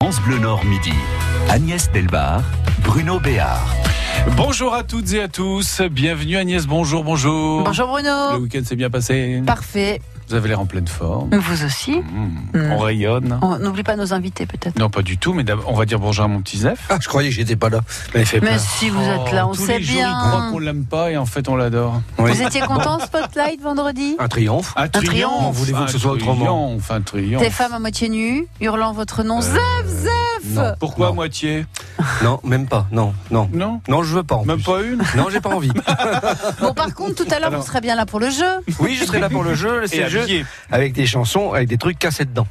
France Bleu Nord Midi. Agnès Delbar, Bruno Béard. Bonjour à toutes et à tous. Bienvenue Agnès, bonjour, bonjour. Bonjour Le Bruno. week-end s'est bien passé. Parfait. Vous avez l'air en pleine forme. Vous aussi. Mmh. Mm. On rayonne. On N'oublie pas nos invités peut-être. Non, pas du tout, mais on va dire bonjour à mon petit Zef. Ah, je croyais que j'étais pas là. Mais si vous êtes là, on Oh, tous sait les jours, il croit bien. qu'on l'aime pas et en fait, on l'adore. Oui. Vous étiez content Spotlight vendredi? Un triomphe. Un triomphe. Voulez-vous que ce soit autrement? un triomphe. Des femmes à moitié nues, hurlant votre nom. Zef, Zef Non. Pourquoi Non. moitié Non, même pas. Non, non. Non Non, je veux pas. en Même plus. pas une Non, j'ai pas envie. Bon, par contre, tout à l'heure, vous serez bien là pour le jeu. Oui, je serai là pour le jeu. C'est Et le jeu habillé. avec des chansons, avec des trucs cassés dedans.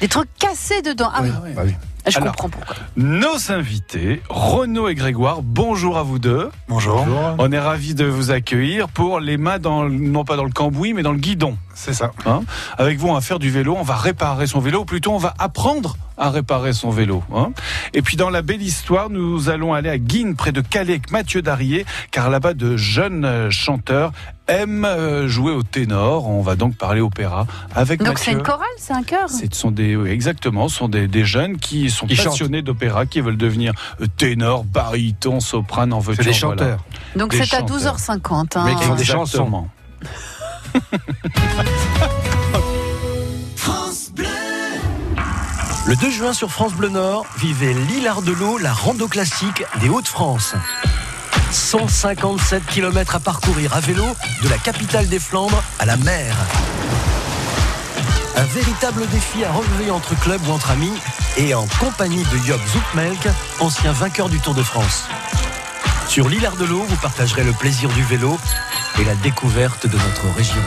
Des trucs cassés dedans. Ah oui, Ah. Bah oui. je Alors. comprends pourquoi. Nos invités, Renaud et Grégoire, bonjour à vous deux. Bonjour. On est ravis de vous accueillir pour les mains dans, le- non pas dans le cambouis, mais dans le guidon. C'est ça. Hein Avec vous, on va faire du vélo, on va réparer son vélo, ou plutôt on va apprendre à réparer son vélo. hein. Et puis dans la belle histoire, nous allons aller à Guine, près de Calais, avec Mathieu Darier, car là-bas de jeunes euh, chanteurs aiment euh, jouer au ténor. On va donc parler opéra avec Donc c'est Mathieu. une chorale, c'est un chœur Ce sont des, oui, exactement, ce sont des, des jeunes qui sont Qui passionnés d'opéra, qui veulent devenir euh, ténor, baryton, soprano, en C'est des chanteurs. Donc c'est à chanteurs. 12h50. hein. Mais qui font des Le 2 juin sur France Bleu Nord, vivez l'île Ardelot, la rando classique des Hauts-de-France. 157 km à parcourir à vélo de la capitale des Flandres à la mer. Un véritable défi à relever entre clubs ou entre amis et en compagnie de Job Zoutmelk, ancien vainqueur du Tour de France. Sur l'île Ardelot, vous partagerez le plaisir du vélo et la découverte de notre région.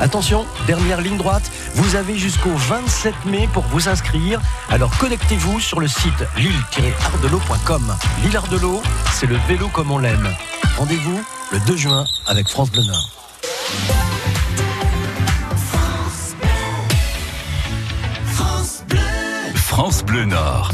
Attention, dernière ligne droite, vous avez jusqu'au 27 mai pour vous inscrire. Alors connectez-vous sur le site lille-ardelot.com. L'île Ardelot, c'est le vélo comme on l'aime. Rendez-vous le 2 juin avec France Bleu Nord. France Bleu Nord.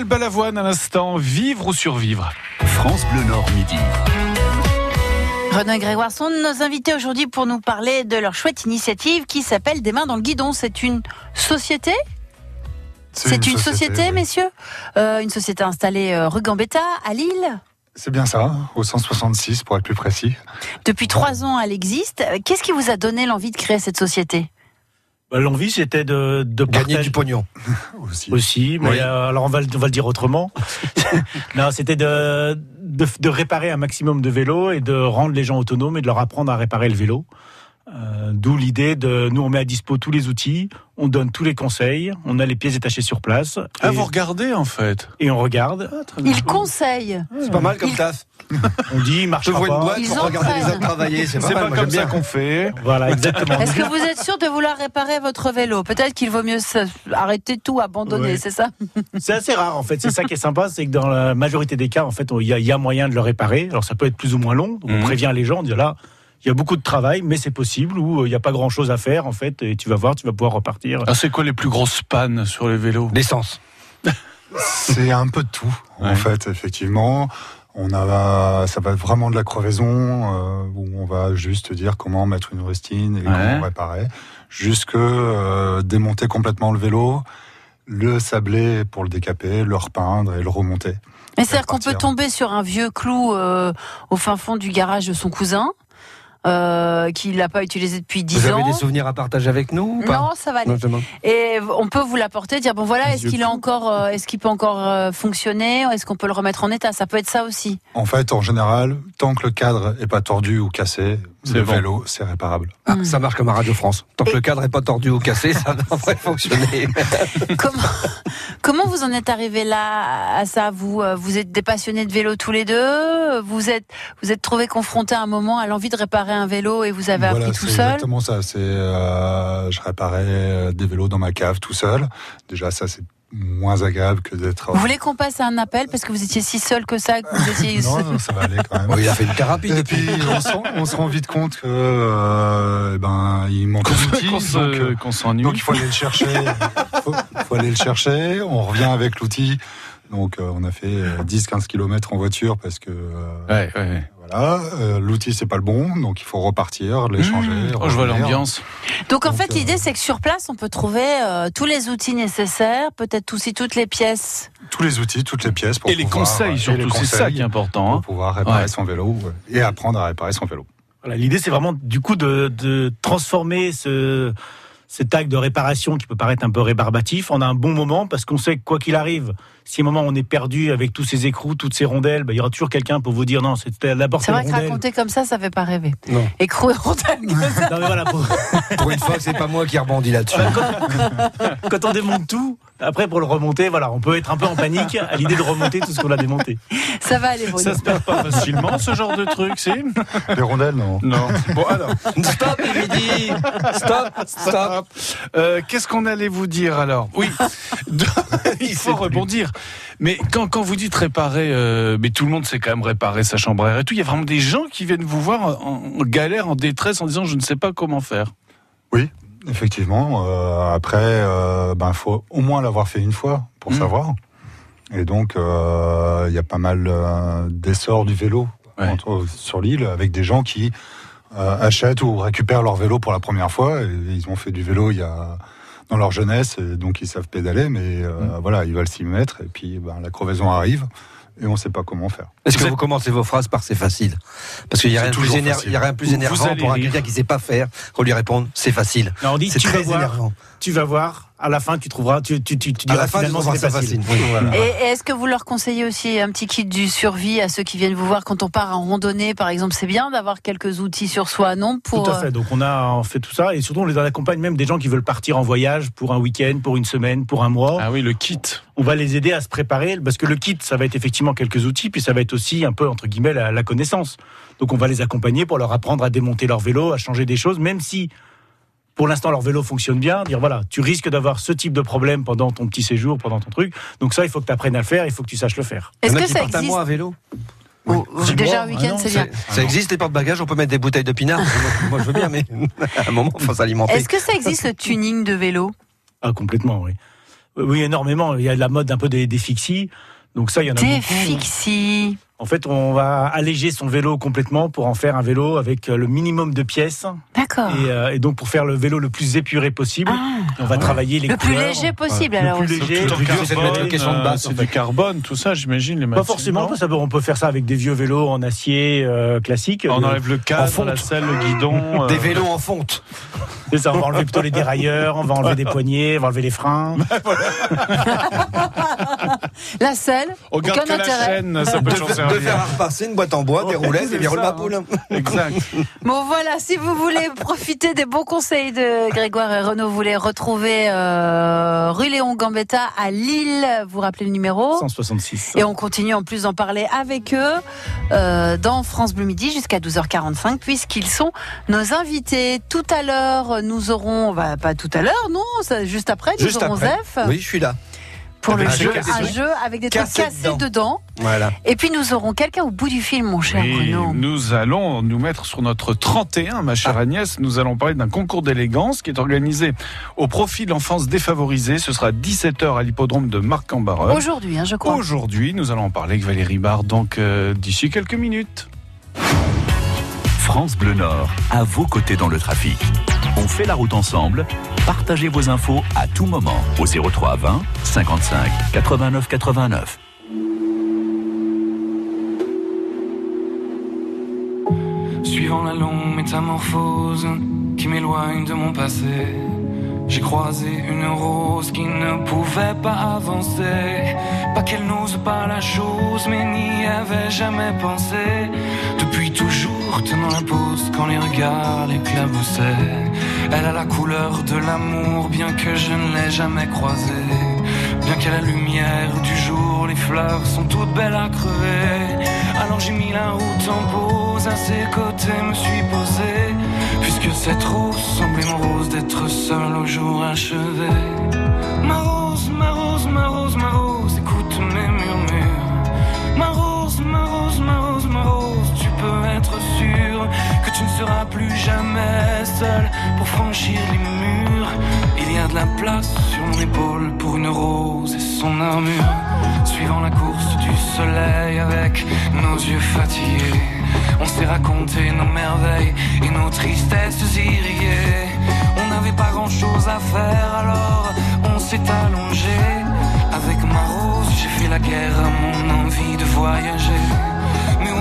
Daniel Balavoine à l'instant, vivre ou survivre? France Bleu Nord midi. Renaud et Grégoire sont nos invités aujourd'hui pour nous parler de leur chouette initiative qui s'appelle Des mains dans le guidon. C'est une société? C'est une, société, oui. messieurs? Euh, Une société installée euh, rue Gambetta, à Lille? C'est bien ça, au 166 pour être plus précis. Depuis trois ans, elle existe. Qu'est-ce qui vous a donné l'envie de créer cette société? L'envie, c'était de, de Gagner partager- du pognon. Aussi. aussi, mais Oui. euh, alors on va, le- on va le dire autrement. non, c'était de, de, de réparer un maximum de vélos et de rendre les gens autonomes et de leur apprendre à réparer le vélo. Euh, D'où l'idée de nous on met à dispo tous les outils, on donne tous les conseils, on a les pièces détachées sur place Ah, et, vous regardez en fait et on regarde. Il conseille. C'est pas mal comme taf. On dit marche J'ouvre une pas. boîte Ils pour regarder les autres travailler. C'est pas, pas comme bien. qu'on fait. Voilà, exactement. Est-ce que vous êtes sûr de vouloir réparer votre vélo? Peut-être qu'il vaut mieux arrêter tout, abandonner, Ouais. c'est ça? C'est assez rare en fait. C'est ça qui est sympa, c'est que dans la majorité des cas, en fait, il y, a- il y a moyen de le réparer. Alors ça peut être plus ou moins long. Donc, Mhm. On prévient les gens, on dit là, il y a beaucoup de travail, mais c'est possible ou euh, il n'y a pas grand chose à faire en fait. Et tu vas voir, tu vas pouvoir repartir. Ah, c'est quoi les plus grosses pannes sur les vélos? L'essence. C'est un peu de tout, Ouais. en fait, effectivement. On a, ça va être vraiment de la crevaison, euh, où on va juste dire comment mettre une rustine et comment réparer, jusque euh, démonter complètement le vélo, le sabler pour le décaper, le repeindre et le remonter. Mais c'est-à-dire qu'on peut tomber sur un vieux clou euh, au fin fond du garage de son cousin, euh, qu'il n'a pas utilisé depuis 10 Vous avez ans. des souvenirs à partager avec nous ou pas Non, ça va aller. Et on peut vous l'apporter, dire bon voilà, est-ce qu'il est encore, euh, est-ce qu'il peut encore euh, fonctionner, est-ce qu'on peut le remettre en état? Ça peut être ça aussi. En fait, en général, tant que le cadre est pas tordu ou cassé, le bon. vélo, c'est réparable. Ah, Mm. Ça marche comme à Radio France. Tant que Et- le cadre est pas tordu ou cassé, ça devrait fonctionner. comment, comment vous en êtes arrivé là à ça? Vous, euh, vous êtes des passionnés de vélo tous les deux? Vous êtes, vous êtes trouvé confronté à un moment à l'envie de réparer un vélo et vous avez Voilà, appris tout c'est seul? exactement ça. C'est, euh, je réparais euh, des vélos dans ma cave tout seul. Déjà, ça, c'est moins agréable que d'être. Vous voulez qu'on passe à un appel parce que vous étiez si seul que ça, que vous étiez. Non, non, ça va aller quand même. Bon, il a fait une thérapie Et puis, on se, rend, on se rend vite compte que, euh, eh ben, il manque outil, qu'on donc, se- euh, qu'on s'ennuie. donc il faut aller le chercher. faut, faut aller le chercher. On revient avec l'outil. Donc, euh, on a fait euh, 10-15 km en voiture parce que, euh, Ouais, ouais. Voilà, euh, l'outil c'est pas le bon, donc il faut repartir, l'échanger. Mmh. Oh, je vois l'ambiance. Donc en Donc, fait, euh, l'idée c'est que sur place, on peut trouver euh, tous les outils nécessaires, peut-être aussi toutes les pièces. Tous les outils, toutes les pièces pour Et les conseils surtout, c'est ça qui est important. pour hein. pouvoir réparer Ouais. son vélo et apprendre à réparer son vélo. Voilà, L'idée, c'est vraiment du coup de, de transformer ce, cet acte de réparation qui peut paraître un peu rébarbatif en un bon moment parce qu'on sait que quoi qu'il arrive, si à un moment on est perdu avec tous ces écrous, toutes ces rondelles, bah, il y aura toujours quelqu'un pour vous dire non, c'était d'abord C'est ces vrai que raconter comme ça, ça fait pas rêver. Non. Écrou et rondelles. Non, mais voilà, pour- Pour une fois, c'est pas moi qui rebondis là-dessus. quand on démonte tout, après pour le remonter, voilà, on peut être un peu en panique à l'idée de remonter tout ce qu'on a démonté. ça va aller, Bruno. Ça se perd pas facilement, ce genre de truc, si Les rondelles, non. Non. Bon, alors, Stop, dit Stop, stop euh, qu'est-ce qu'on allait vous dire alors? Oui, il faut rebondir. Mais quand, quand vous dites réparer, euh, mais tout le monde sait quand même réparer sa chambre à air et tout, il y a vraiment des gens qui viennent vous voir en, en galère, en détresse, en disant je ne sais pas comment faire. Effectivement. euh, après, euh, ben faut au moins l'avoir fait une fois pour Mm. savoir. Et donc, euh, il y a pas mal euh, d'essor du vélo Ouais. entre- sur l'île avec des gens qui achètent ou récupèrent leur vélo pour la première fois. Et ils ont fait du vélo il y a dans leur jeunesse, et donc ils savent pédaler, mais euh, Mm. voilà, ils veulent s'y mettre. Et puis, ben, la crevaison arrive et on ne sait pas comment faire. Est-ce que Vous commencez vos phrases par c'est facile? Parce qu'il n'y a, rien plus éner- y a rien de plus énervant pour un quelqu'un qui ne sait pas faire qu'on lui répondre c'est facile. Non, on dit C'est tu vas très voir, énervant. tu vas voir, à la fin tu trouveras, tu, tu, tu, tu À diras la fin, tu finalement ça facile. facile. Oui. Voilà. Et, et est-ce que vous leur conseillez aussi un petit kit du survie à ceux qui viennent vous voir quand on part en randonnée, par exemple? C'est bien d'avoir quelques outils sur soi, non pour, Tout à fait. Donc on a on fait tout ça et surtout on les accompagne même des gens qui veulent partir en voyage pour un week-end, pour une semaine, pour un mois. Ah oui, le kit. On va les aider à se préparer parce que le kit ça va être effectivement quelques outils puis ça va être aussi un peu entre guillemets la, la connaissance. Donc on va les accompagner pour leur apprendre à démonter leur vélo, à changer des choses, même si pour l'instant leur vélo fonctionne bien. Dire voilà, tu risques d'avoir ce type de problème pendant ton petit séjour, pendant ton truc. Donc ça il faut que tu apprennes à le faire, il faut que tu saches le faire. Est-ce que qui ça existe moi à vélo. Ou- ou Six Déjà mois, un week-end, ah non, c'est Ça, bien. ça existe les porte-bagages, on peut mettre des bouteilles de pinard. moi, je veux bien, mais à un moment, il faut s'alimenter. Est-ce que ça existe le tuning de vélo? Ah complètement oui. Oui, énormément. Il y a la mode un peu des, des fixies. Donc ça, il y en a Des beaucoup. fixies. En fait, on va alléger son vélo complètement pour en faire un vélo avec euh, le minimum de pièces. D'accord. Et, euh, et donc pour faire le vélo le plus épuré possible, Ah, on va travailler les le plus couleurs. léger possible Le alors. plus aussi. léger. Tout en Le plus dur, c'est de mettre une question de carbone, base, euh, en C'est fait. du carbone, tout ça, j'imagine. les Pas forcément, peut- on peut faire ça avec des vieux vélos en acier euh, classique. On enlève le cadre, la selle, le guidon. euh, Des vélos en fonte. c'est ça, on va enlever plutôt les dérailleurs, on va enlever des poignées, on va enlever les freins. La selle, On garde aucun que la intérêt. chaîne, ça peut s'en de faire à repasser une boîte en bois, des roulettes c'est et des roules ma poule. Exact. Bon voilà, si vous voulez profiter des bons conseils de Grégoire et Renaud, vous voulez retrouver euh, rue Léon Gambetta à Lille, vous rappelez le numéro? 166. et on continue en plus d'en parler avec eux euh, dans France Bleu Midi jusqu'à 12h45 puisqu'ils sont nos invités. Tout à l'heure, nous aurons, bah, pas tout à l'heure, non, juste après, nous Juste aurons après. Zef Oui, je suis là. Pour le jeu, un jeu avec des trucs Cassés dedans. dedans. Voilà. Et puis nous aurons quelqu'un au bout du fil, mon cher Oui, Bruno. nous allons nous mettre sur notre 31, ma chère Agnès. Nous allons parler d'un concours d'élégance qui est organisé au profit de l'enfance défavorisée. Ce sera 17h à l'hippodrome de Marc-en-Barœul. Aujourd'hui, hein, je crois. Aujourd'hui, nous allons en parler avec Valérie Barre, donc euh, d'ici quelques minutes. France Bleu Nord, à vos côtés dans le trafic. On fait la route ensemble. Partagez vos infos à tout moment au 03 20 55 89 89. Suivant la longue métamorphose qui m'éloigne de mon passé, j'ai croisé une rose qui ne pouvait pas avancer. Pas qu'elle n'ose pas la chose, mais n'y avait jamais pensé. Depuis toujours tenant la pose quand les regards l'éclaboussaient. Elle a la couleur de l'amour, bien que je ne l'ai jamais croisée. Bien qu'à la lumière du jour, les fleurs sont toutes belles à crever. Alors j'ai mis la route en pause, à ses côtés me suis posé. Puisque cette rose semblait mon rose d'être seul au jour achevé. Ma plus jamais seul pour franchir les murs. Il y a de la place sur mon épaule pour une rose et son armure. Suivant la course du soleil avec nos yeux fatigués, on s'est raconté nos merveilles et nos tristesses irriguées. On n'avait pas grand chose à faire alors on s'est allongé. Avec ma rose, j'ai fait la guerre à mon envie de voyager.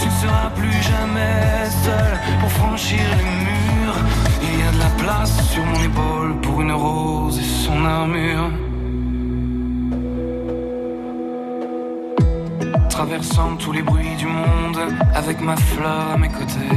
tu ne seras plus jamais seul pour franchir les murs. Il y a de la place sur mon épaule pour une rose et son armure. Traversant tous les bruits du monde avec ma fleur à mes côtés,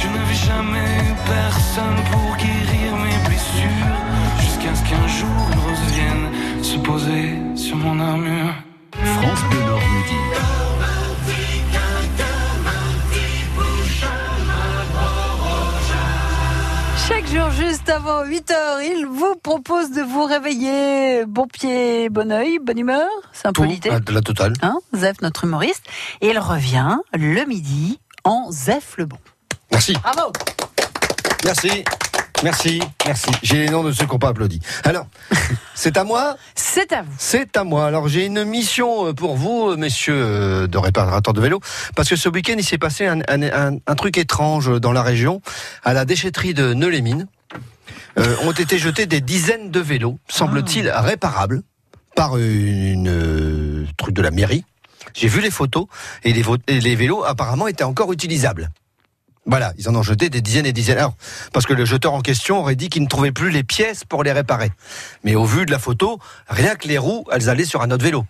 je n'avais jamais eu personne pour guérir mes blessures. Jusqu'à ce qu'un jour une rose vienne se poser sur mon armure. France Bleu Nord Midi. Chaque jour, juste avant 8 heures. Il vous propose de vous réveiller bon pied, bon oeil, bonne humeur. C'est un peu Tout, l'idée. à la totale. Hein, Zef, notre humoriste. Et il revient le midi en Zef le bon. Merci. Bravo Merci. Merci. Merci. J'ai les noms de ceux qui n'ont pas applaudi. Alors, c'est à moi C'est à vous. C'est à moi. Alors j'ai une mission euh, pour vous, euh, messieurs euh, de réparateurs de vélos, parce que ce week-end il s'est passé un, un- un- un truc étrange dans la région, à la déchetterie de Neu-les-Mines. euh, ont été jetés des dizaines de vélos, semble-t-il réparables, par une, truc de la mairie. J'ai vu les photos et les, vo- et les vélos apparemment étaient encore utilisables. Voilà, ils en ont jeté des dizaines et des dizaines. Alors, parce que le jeteur en question aurait dit qu'il ne trouvait plus les pièces pour les réparer. Mais au vu de la photo, rien que les roues, elles allaient sur un autre vélo.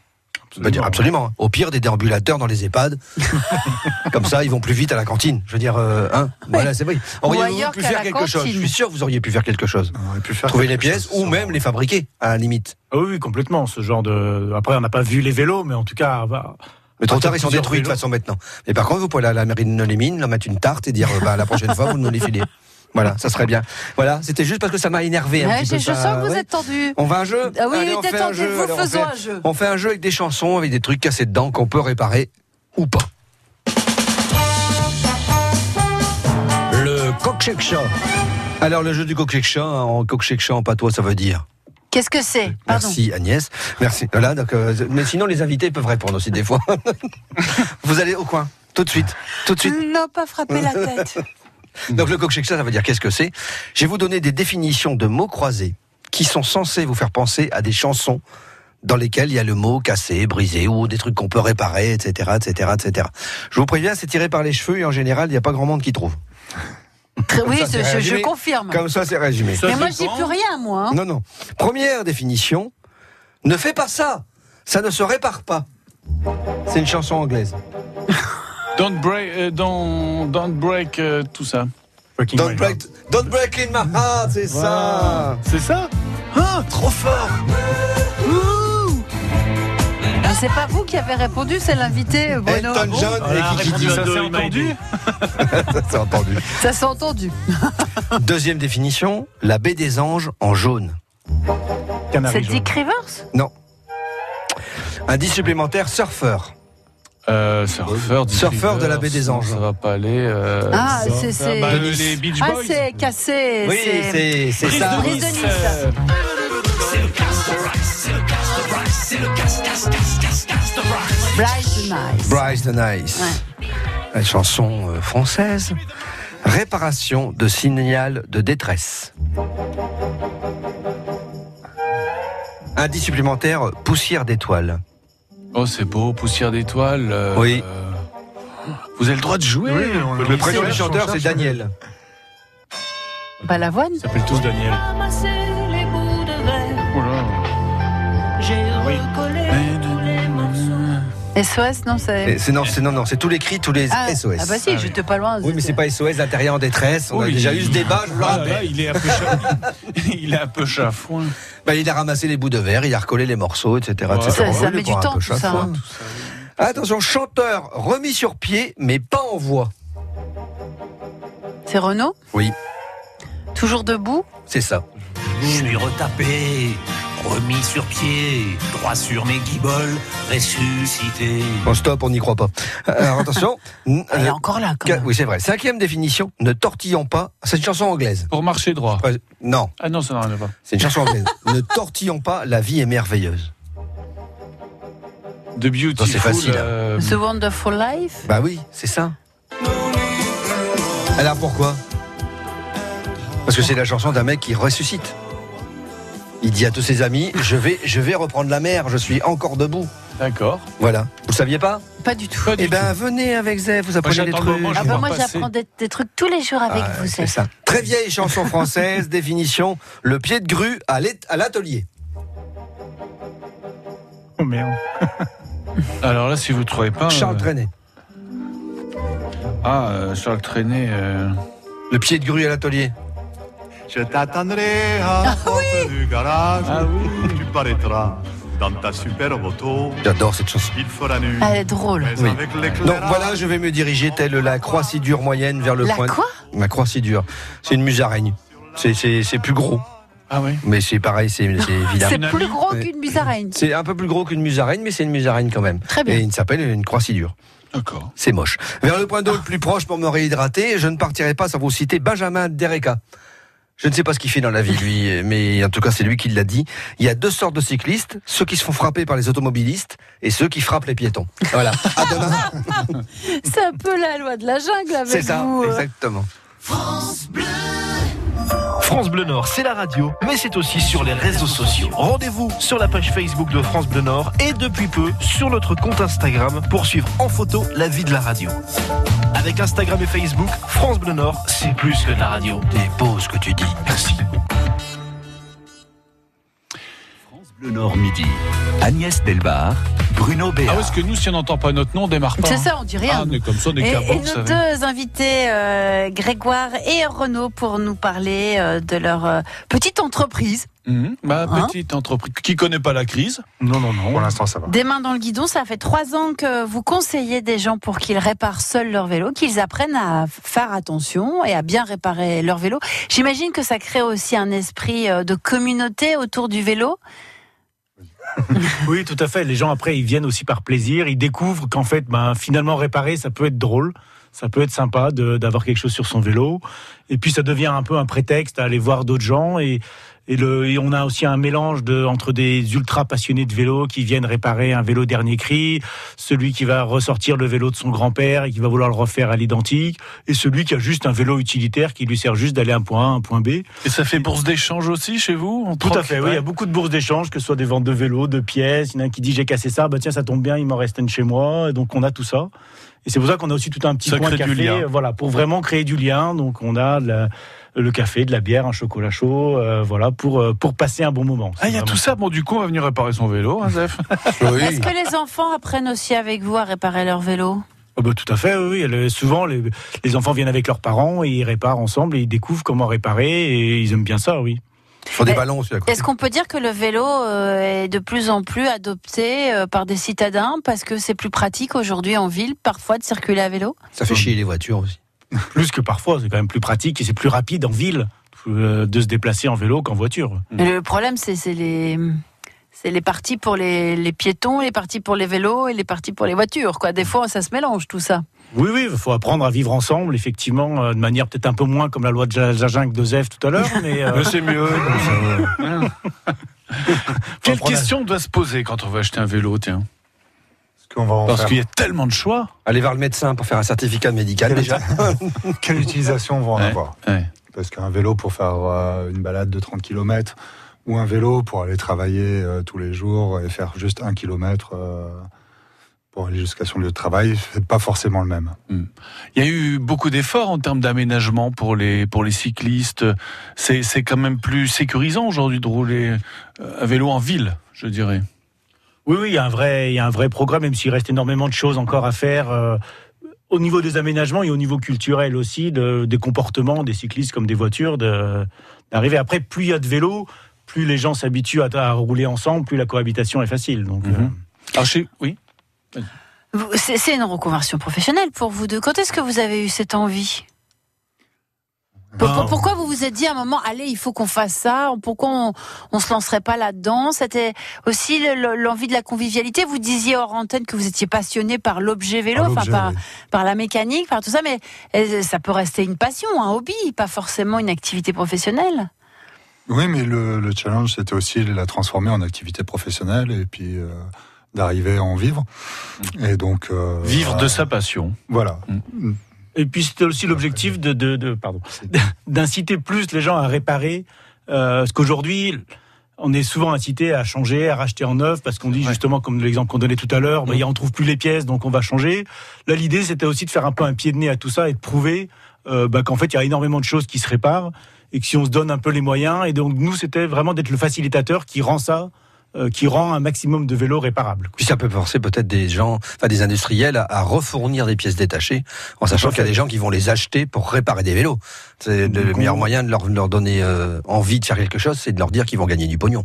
Je veux dire, absolument. hein. Au pire, des déambulateurs dans les EHPAD. Comme ça, ils vont plus vite à la cantine. Je veux dire, euh, hein, voilà, c'est vrai. Ou Auriez-vous ailleurs pu faire quelque chose Je suis sûr que vous auriez pu faire quelque chose. On aurait pu faire Trouver les pièces chose, ou même les fabriquer, à la limite. Ah oui, oui, complètement. Ce genre de. Après, on n'a pas vu les vélos, mais en tout cas, bah, Mais trop tard, ils sont détruits de toute façon maintenant. Mais par contre, vous pouvez aller à la mairie de les mines, leur mettre une tarte et dire, bah, la prochaine fois, vous nous les filez. Voilà, ça serait bien. Voilà, c'était juste parce que ça m'a énervé un Ouais, petit je, peu. je ça, sens que vous ouais. êtes tendu. On va à un jeu Ah oui, Allez, oui, on fait un détendez-vous, jeu. Alors, on faisons fait- un jeu. On fait un jeu avec des chansons, avec des trucs cassés dedans qu'on peut réparer ou pas. Le coq. Alors, le jeu du coq chat en coq en patois, ça veut dire Qu'est-ce que c'est Pardon. Merci Agnès. Merci. Voilà, donc, euh, mais sinon, les invités peuvent répondre aussi des fois. Vous allez au coin, tout de suite. Tout de suite. Non, pas frapper la tête. Donc le coq ça veut dire qu'est-ce que c'est? Je vais vous donner des définitions de mots croisés qui sont censés vous faire penser à des chansons dans lesquelles il y a le mot cassé, brisé ou des trucs qu'on peut réparer, etc., etc., etc. Je vous préviens, c'est tiré par les cheveux et en général, il n'y a pas grand monde qui trouve. Très- oui, ça, je, confirme. Comme ça, c'est résumé. Mais moi, je dis plus rien, moi. hein. Non, non. Première définition, ne fais pas ça. Ça ne se répare pas. C'est une chanson anglaise. Don't break, euh, don't, don't break euh, tout ça. Breaking Don't My break, don't break in my heart, c'est ça. C'est ça? Ah, trop fort Ah, C'est pas vous qui avez répondu, c'est l'invité, euh, Bruno. Elton John et Kiki Dee. Ça s'est entendu. Ça, c'est entendu. Ça s'est entendu. Deuxième définition, la baie des anges en jaune. C'est. Dick Rivers? Non. Indice supplémentaire, surfeur. euh, Surfeur, Surfeur de la baie des Anges. Ça va pas aller. euh, Ah, c'est- c'est- Bah, les Beach Ah, c'est cassé. Oui, c'est c'est ça. Brise de Nice. Euh, Bryce the Nice. Bryce the Nice. La chanson euh, française. Réparation de signal de détresse. Indice supplémentaire, poussière d'étoiles. Oh, c'est beau, poussière d'étoiles. euh, Oui. euh, Vous avez le droit de jouer. Oui, on- Le prénom du chanteur, c'est. Daniel. Balavoine Ils s'appellent tous Daniel. Oui. SOS, non c'est. C'est non, c'est non, non, c'est tous les cris, tous les Ah, SOS. ah bah si, j'étais pas loin. Oui, mais c'est pas SOS, l'intérieur en détresse. On a déjà eu ce débat, je vous le Ah là il est un peu il est un peu chafouin. Bah, il a ramassé les bouts de verre, il a recollé les morceaux, etc. Ouais. etc. Ça- ça met du temps, tout ça, chafouin. hein. Attention, chanteur remis sur pied, mais pas en voix. C'est Renaud? Oui, Toujours debout? C'est ça. Je suis retapé, remis sur pied, droit sur mes guiboles, ressuscité. Bon, stop, on n'y croit pas. Alors, attention. Elle est euh, encore là, quand même. oui, c'est vrai. Cinquième définition, ne tortillons pas. C'est une chanson anglaise. Pour marcher droit. Non, Ah non, ça n'a rien à voir. c'est une chanson anglaise. ne tortillons pas, la vie est merveilleuse. The Beautiful. c'est facile, hein. euh, The Wonderful Life? Bah oui, c'est ça. Alors pourquoi? Parce que c'est la chanson d'un mec qui ressuscite. Il dit à tous ses amis, je vais, je vais reprendre la mer, je suis encore debout. D'accord. Voilà. Vous le saviez pas? Pas du tout. Pas du Eh ben, tout. venez avec Zef, vous apprenez des trucs. moment, Ah bah moi j'apprends des, des trucs tous les jours avec Ah, vous. c'est c'est ça. Très vieille chanson française, définition, le pied de grue à l'atelier. Oh merde. Alors là, si vous ne trouvez pas. Charles euh, Trenet. Ah, euh, Charles Trenet. euh, Le pied de grue à l'atelier. Je t'attendrai à la porte du garage. Ah oui. Tu paraîtras dans ta superbe auto. J'adore cette chanson. Il fera nuit. Elle est drôle. Mais Oui. avec Donc l'éclairage. voilà, je vais me diriger telle la croix si dure moyenne vers le La point. quoi La croix si dure. C'est une musaraigne. C'est- C'est c'est plus gros. Ah oui. Mais c'est pareil, c'est c'est évident. C'est plus gros Ouais. qu'une musaraigne. C'est un peu plus gros qu'une musaraigne, mais c'est une musaraigne quand même. Très bien. Et il s'appelle une croisillure. D'accord. C'est moche. Vers le point d'eau le plus proche pour me réhydrater, je ne partirai pas sans vous citer Benjamin Dereka. Je ne sais pas ce qu'il fait dans la vie, lui, mais en tout cas, c'est lui qui l'a dit. Il y a deux sortes de cyclistes, ceux qui se font frapper par les automobilistes et ceux qui frappent les piétons. Voilà. À demain. C'est un peu la loi de la jungle avec C'est ça, vous. Euh. exactement. France Bleu Nord, c'est la radio, mais c'est aussi sur les réseaux sociaux. Rendez-vous sur la page Facebook de France Bleu Nord et depuis peu sur notre compte Instagram pour suivre en photo la vie de la radio. Avec Instagram et Facebook, France Bleu Nord, c'est plus que de la radio. Beau ce que tu dis. Merci. Le Nord midi. Agnès Delbar, Bruno Béat. Ah oui, parce que nous, si on n'entend pas notre nom, on démarre pas. C'est hein. ça, on dit rien. Ah, on est comme ça, on est Et, et nos deux invités, euh, Grégoire et Renaud, pour nous parler euh, de leur euh, petite entreprise. Mhm. Ma Hein petite entreprise qui connaît pas la crise. Non, non, non. Pour l'instant, ça va. Des mains dans le guidon, ça fait trois ans que vous conseillez des gens pour qu'ils réparent seuls leur vélo, qu'ils apprennent à faire attention et à bien réparer leur vélo. J'imagine que ça crée aussi un esprit de communauté autour du vélo. Oui, tout à fait. Les gens après, ils viennent aussi par plaisir. Ils découvrent qu'en fait, ben, finalement, réparer, ça peut être drôle. Ça peut être sympa d'avoir quelque chose sur son vélo. Et puis, ça devient un peu un prétexte à aller voir d'autres gens. Et, et, le, et on a aussi un mélange de, entre des ultra passionnés de vélo qui viennent réparer un vélo dernier cri, celui qui va ressortir le vélo de son grand-père et qui va vouloir le refaire à l'identique, et celui qui a juste un vélo utilitaire qui lui sert juste d'aller un point A, un point B. Et ça fait bourse d'échange aussi chez vous On Tout à fait, oui. Il y a beaucoup de bourses d'échange, que ce soit des ventes de vélos, de pièces. Il y en a un qui dit j'ai cassé ça, bah tiens, ça tombe bien, il m'en reste une chez moi. Et donc on a tout ça. Et c'est pour ça qu'on a aussi tout un petit Ça point café, voilà, pour vraiment créer du lien. Donc on a la- le café, de la bière, un chocolat chaud, euh, voilà, pour euh, pour passer un bon moment. Ah, il y a tout ça. Bon, du coup, on va venir réparer son vélo, hein, Zef Est-ce que les enfants apprennent aussi avec vous à réparer leur vélo? Bah, tout à fait, oui. souvent, les, les enfants viennent avec leurs parents et ils réparent ensemble et ils découvrent comment réparer et ils aiment bien ça, oui. Il faut des ballons aussi. Est-ce qu'on peut dire que le vélo euh, est de plus en plus adopté par des citadins parce que c'est plus pratique aujourd'hui en ville parfois de circuler à vélo? Ça fait chier les voitures aussi. Plus que parfois, c'est quand même plus pratique et c'est plus rapide en ville euh, de se déplacer en vélo qu'en voiture. Et Le problème c'est les c'est les parties pour les, les piétons, les parties pour les vélos et les parties pour les voitures. Quoi. Des fois, ça se mélange tout ça. Oui, oui, il faut apprendre à vivre ensemble, effectivement, euh, de manière peut-être un peu moins comme la loi de Ja- Jajin de Zef tout à l'heure, mais, euh, Mais c'est mieux. Quelle question doit se poser quand on va acheter un vélo, tiens? Qu'on va en Parce qu'il y a tellement de choix. Aller voir le médecin pour faire un certificat médical déjà. Quelle utilisation on va en Ouais, avoir ouais. Parce qu'un vélo pour faire euh, une balade de 30 km ou un vélo pour aller travailler euh, tous les jours et faire juste un kilomètre euh, pour aller jusqu'à son lieu de travail, c'est pas forcément le même. Il y a eu beaucoup d'efforts en termes d'aménagement pour les, pour les cyclistes. C'est c'est quand même plus sécurisant aujourd'hui de rouler à vélo en ville, je dirais. Oui, oui, il y a un vrai, il y a un vrai programme, même s'il reste énormément de choses encore à faire. euh, au niveau des aménagements et au niveau culturel aussi, de- des comportements des cyclistes comme des voitures, de- d'arriver. Après, plus il y a de vélos, plus les gens s'habituent à, à rouler ensemble, plus la cohabitation est facile. Donc, Mhm. euh, Alors, oui c'est une reconversion professionnelle pour vous deux. Quand est-ce que vous avez eu cette envie? Pour- pour- Pourquoi vous vous êtes dit à un moment, allez, il faut qu'on fasse ça Pourquoi on, on se lancerait pas là-dedans? C'était aussi le- le- l'envie de la convivialité. Vous disiez hors antenne que vous étiez passionné par l'objet vélo, Par enfin l'objet, par, oui. par la mécanique, par tout ça, mais euh, ça peut rester une passion, un hobby, pas forcément une activité professionnelle. Oui, mais le, le challenge, c'était aussi de la transformer en activité professionnelle et puis euh, d'arriver à en vivre. Et donc euh, Vivre de euh, sa passion. Voilà. Et puis c'était aussi l'objectif de, de, de- pardon, d'inciter plus les gens à réparer, euh, parce qu'aujourd'hui on est souvent incité à changer, à racheter en neuf, parce qu'on dit justement, comme l'exemple qu'on donnait tout à l'heure, bah, on trouve plus les pièces, donc on va changer. Là, l'idée c'était aussi de faire un peu un pied de nez à tout ça et de prouver euh, bah, qu'en fait il y a énormément de choses qui se réparent et que si on se donne un peu les moyens, et donc nous c'était vraiment d'être le facilitateur qui rend ça, euh, qui rend un maximum de vélos réparables. Puis ça peut forcer peut-être des gens, enfin des industriels, à, à refournir des pièces détachées, en sachant qu'il y a des gens qui vont les acheter pour réparer des vélos. C'est le meilleur moyen de leur, leur donner euh, envie de faire quelque chose, c'est de leur dire qu'ils vont gagner du pognon.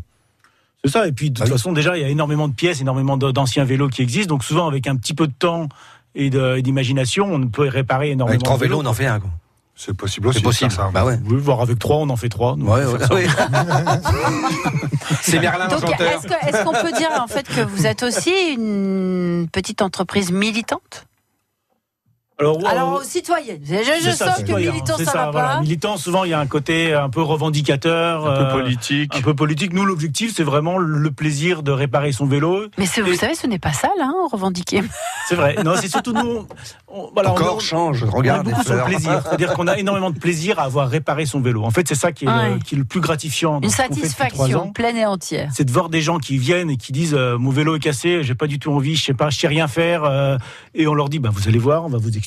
C'est ça. Et puis, de toute Ah oui. façon, déjà, il y a énormément de pièces, énormément d'anciens vélos qui existent. Donc, souvent, avec un petit peu de temps et d'imagination, on peut réparer énormément Avec trois vélos, on en fait un. Quoi. C'est possible aussi. C'est possible. ça. Bah ouais. Oui, voir avec trois, on en fait trois. nous, Ouais. C'est Merlin Donc, l'enchanteur. est-ce que- est-ce qu'on peut dire en fait que vous êtes aussi une petite entreprise militante? Alors, Alors, euh, citoyenne. Je, je ça, sens que militant, c'est ça, va voilà. pas. Militant, souvent, il y a un côté un peu revendicateur. Un peu euh, politique. Un peu politique. Nous, l'objectif, c'est vraiment le plaisir de réparer son vélo. Mais vous savez, ce n'est pas ça, là, hein, revendiquer. C'est vrai. Non, c'est surtout nous. on- voilà, Ton on- corps change, On est regarde. beaucoup sur le plaisir. C'est-à-dire qu'on a énormément de plaisir à avoir réparé son vélo. En fait, c'est ça qui est, le, qui est le plus gratifiant. Une satisfaction ans. pleine et entière. C'est de voir des gens qui viennent et qui disent euh, mon vélo est cassé, j'ai pas du tout envie, je sais pas, je sais rien faire, euh, et on leur dit bah vous allez voir, on va vous expliquer,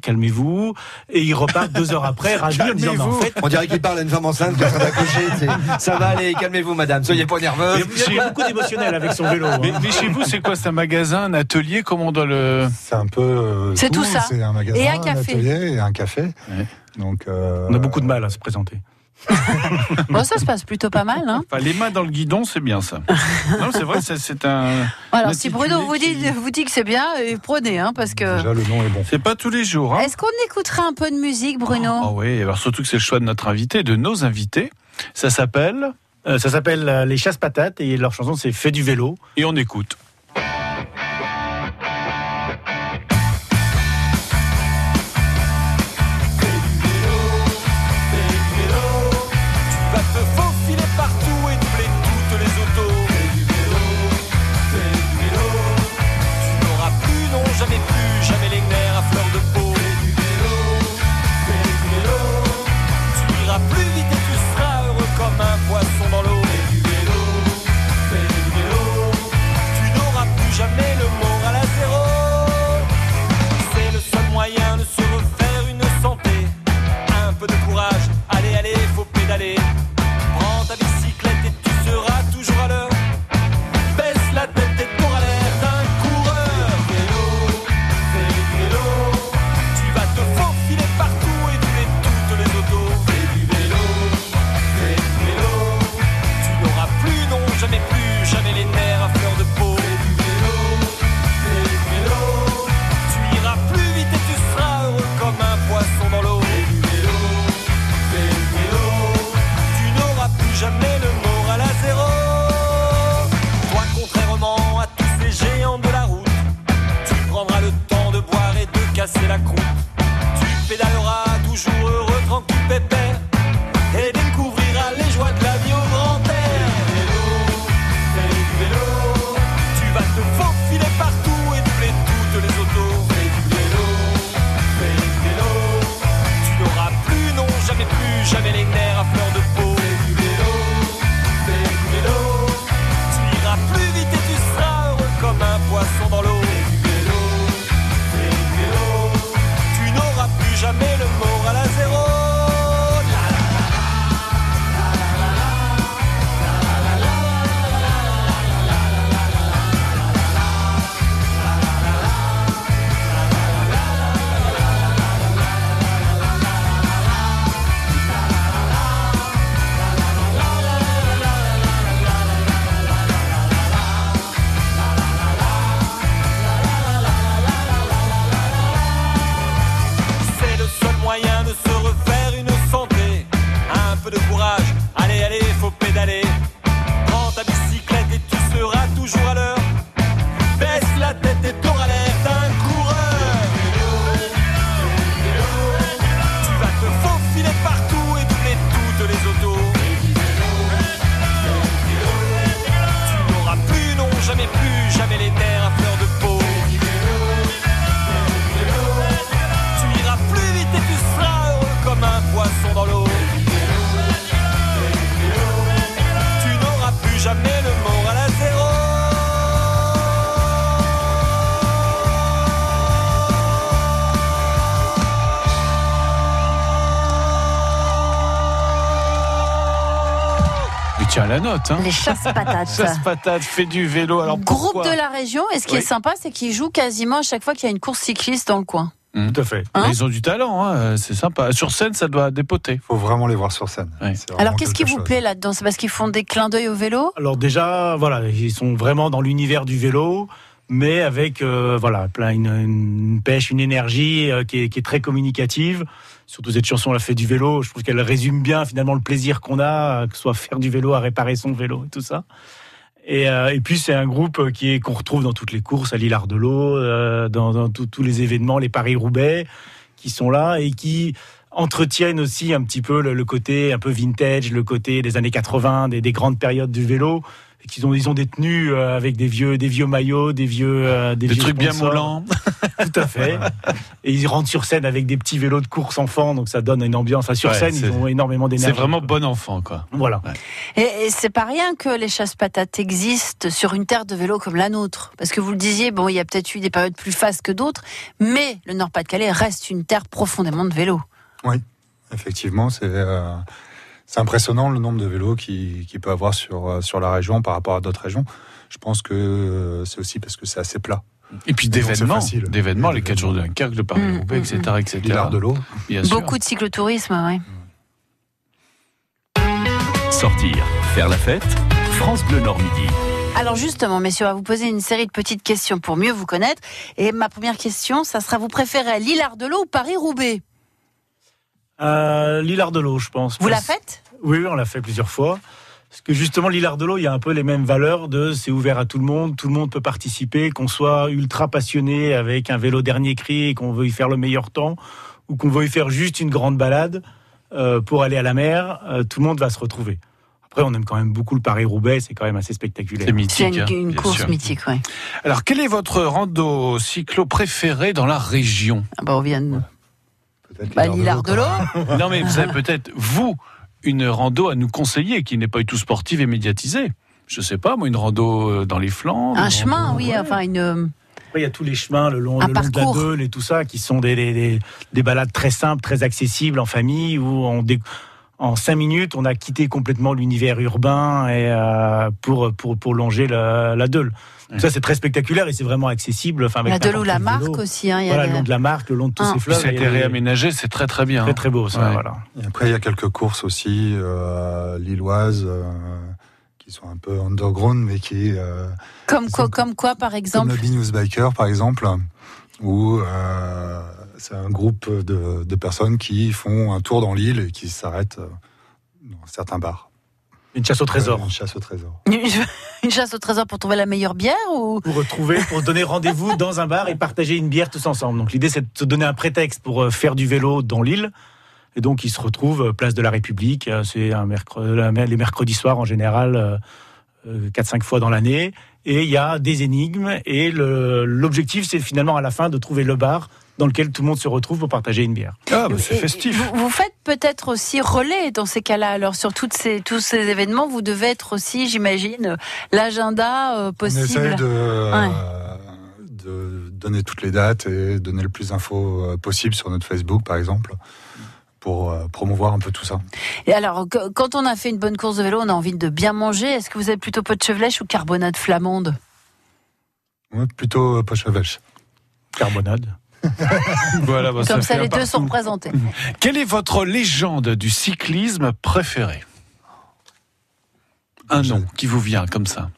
calmez-vous, et ils repartent deux heures après ravis en disant mais en fait On dirait qu'il parle à une femme enceinte qui est en train d'accoucher. Ça va aller, calmez-vous, madame. Soyez pas il nerveuse. il y a beaucoup d'émotionnel avec son vélo. hein. Mais, mais chez vous, c'est quoi? C'est un magasin, un atelier? Comment on doit le. C'est un peu. euh, C'est tout ça. C'est un magasin, Et un café. atelier et un café. Ouais. Donc. euh, On a beaucoup de mal à se présenter. Bon, ça se passe plutôt pas mal. Hein. Enfin, les mains dans le guidon, c'est bien ça. non, c'est vrai, c'est- un. Alors, si Bruno vous dit, qui- vous dit que c'est bien, euh, prenez, hein, parce que. Déjà, le nom est bon. C'est pas tous les jours. Hein. Est-ce qu'on écouterait un peu de musique, Bruno? Ah oui, alors surtout que c'est le choix de notre invité, de nos invités. Ça s'appelle Euh, ça s'appelle euh, les chasse patates et leur chanson c'est fait du vélo. Et on écoute. Jamais les nerfs à fleur de la note. Hein. Les chasse-patates. Chasse patate, fait du vélo. Alors Groupe de la région, et ce qui Oui. est sympa, c'est qu'ils jouent quasiment à chaque fois qu'il y a une course cycliste dans le coin. Tout à fait. Hein Ils ont du talent, hein, c'est sympa. Sur scène, ça doit dépoter. Il faut vraiment les voir sur scène. Alors, qu'est-ce qui vous plaît là-dedans? C'est parce qu'ils font des clins d'œil au vélo? Alors déjà, voilà, ils sont vraiment dans l'univers du vélo. mais avec euh, voilà plein une, une pêche, une énergie euh, qui, est, qui est très communicative. Surtout cette chanson, la fait du vélo. Je trouve qu'elle résume bien finalement le plaisir qu'on a, que ce soit faire du vélo, à réparer son vélo et tout ça. Et, euh, puis c'est un groupe qui est qu'on retrouve dans toutes les courses, à l'île Ardelot, euh, dans, tous- les événements, les Paris Roubaix, qui sont là et qui entretiennent aussi un petit peu le, côté un peu vintage, le côté des années 80, des, des grandes périodes du vélo. Qu'ils ont, ils ont des tenues euh, avec des vieux, des vieux maillots, des vieux, euh, des, Des vieux trucs bien moulants. Tout à fait. Et ils rentrent sur scène avec des petits vélos de course enfants, donc ça donne une ambiance. Enfin, sur Ouais, scène, ils ont énormément d'énergie. C'est vraiment bon enfant, quoi. Voilà. Et, et c'est pas rien que les chasse-patates existent sur une terre de vélo comme la nôtre. Parce que vous le disiez, bon, il y a peut-être eu des périodes plus fastes que d'autres, mais le Nord-Pas-de-Calais reste une terre profondément de vélo. Oui, effectivement, c'est euh, c'est impressionnant le nombre de vélos qu'il qui peut avoir sur, euh, sur la région par rapport à d'autres régions. Je pense que euh, c'est aussi parce que c'est assez plat. Et puis d'événements, d'événements, les 4 jours de Dunkerque, le Paris-Roubaix, Mm, etc., etc. L'hilar de l'eau. Bien sûr. Beaucoup de cyclotourisme, oui. Sortir, faire la fête, France Bleu Nord Midi. Alors justement, messieurs, on va vous poser une série de petites questions pour mieux vous connaître. Et ma première question, ça sera vous préférez l'île Ardelot ou Paris-Roubaix? Euh, L'Hilar de l'eau, je pense. Vous la faites? Oui, on l'a fait plusieurs fois. Parce que justement, l'Hilar de l'eau, il y a un peu les mêmes valeurs de c'est ouvert à tout le monde, tout le monde peut participer, qu'on soit ultra passionné avec un vélo dernier cri et qu'on veut y faire le meilleur temps, ou qu'on veut y faire juste une grande balade euh, pour aller à la mer, euh, tout le monde va se retrouver. Après, on aime quand même beaucoup le Paris-Roubaix, c'est quand même assez spectaculaire. C'est C'est mythique. une, hein, une bien course sûr. mythique, oui. Alors, quel est votre rando cyclo préféré dans la région? Ah bah, on vient de... Peut-être Bah, de l'eau, Non, mais vous avez peut-être, vous, une rando à nous conseiller qui n'est pas du tout sportive et médiatisée. Je sais pas, moi, une rando euh, dans les Flandres. Un chemin, rando- oui, Ouais. enfin une... Après, il y a tous les chemins le long, Un le long de la. Deule et tout ça, qui sont des, des, des, des balades très simples, très accessibles en famille, où on en cinq minutes, on a quitté complètement l'univers urbain et euh, pour, pour, pour longer la, la Deule. Ça, c'est très spectaculaire et c'est vraiment accessible. Enfin, avec La Deule ou la vélo. Marque aussi. Hein, il y a Voilà, le long de la Marque, le long de tous Ah. ces fleuves. ça a été réaménagé, c'est très très bien. Très très beau, ça. Ouais. Voilà. Et après, il y a quelques courses aussi euh, lilloises euh, qui sont un peu underground, mais qui euh, Comme quoi, Comme- comme quoi, par comme exemple le News Biker, par exemple, où euh, c'est un groupe de, de personnes qui font un tour dans l'île et qui s'arrêtent euh, dans certains bars. Une chasse au trésor. Ouais, Une chasse au trésor. Une chasse au trésor pour trouver la meilleure bière ou? Pour retrouver, pour donner rendez-vous dans un bar et partager une bière tous ensemble. Donc l'idée, c'est de se donner un prétexte pour euh, faire du vélo dans l'île. Et donc, ils se retrouvent euh, place de la République. Euh, C'est un mercredi, les mercredis soirs en général, euh, euh, 4-5 fois dans l'année. Et il y a des énigmes. Et l'objectif, c'est finalement à la fin de trouver le bar dans lequel tout le monde se retrouve pour partager une bière. Ah, bah, c'est festif. Vous, vous faites peut-être aussi relais dans ces cas-là. Alors sur toutes ces, tous ces événements, vous devez être aussi, j'imagine, l'agenda euh, On possible. essaye de, euh, de donner toutes les dates et donner le plus d'infos euh, possible sur notre Facebook, par exemple, pour promouvoir un peu tout ça. Et alors, quand on a fait une bonne course de vélo, on a envie de bien manger. Est-ce que vous êtes plutôt pot de chevelèche ou carbonade flamande? Ouais, plutôt poche à vêche. Carbonade. Voilà, bah, Comme ça, les deux sont représentés. Quelle est votre légende du cyclisme préférée? Un nom qui vous vient comme ça.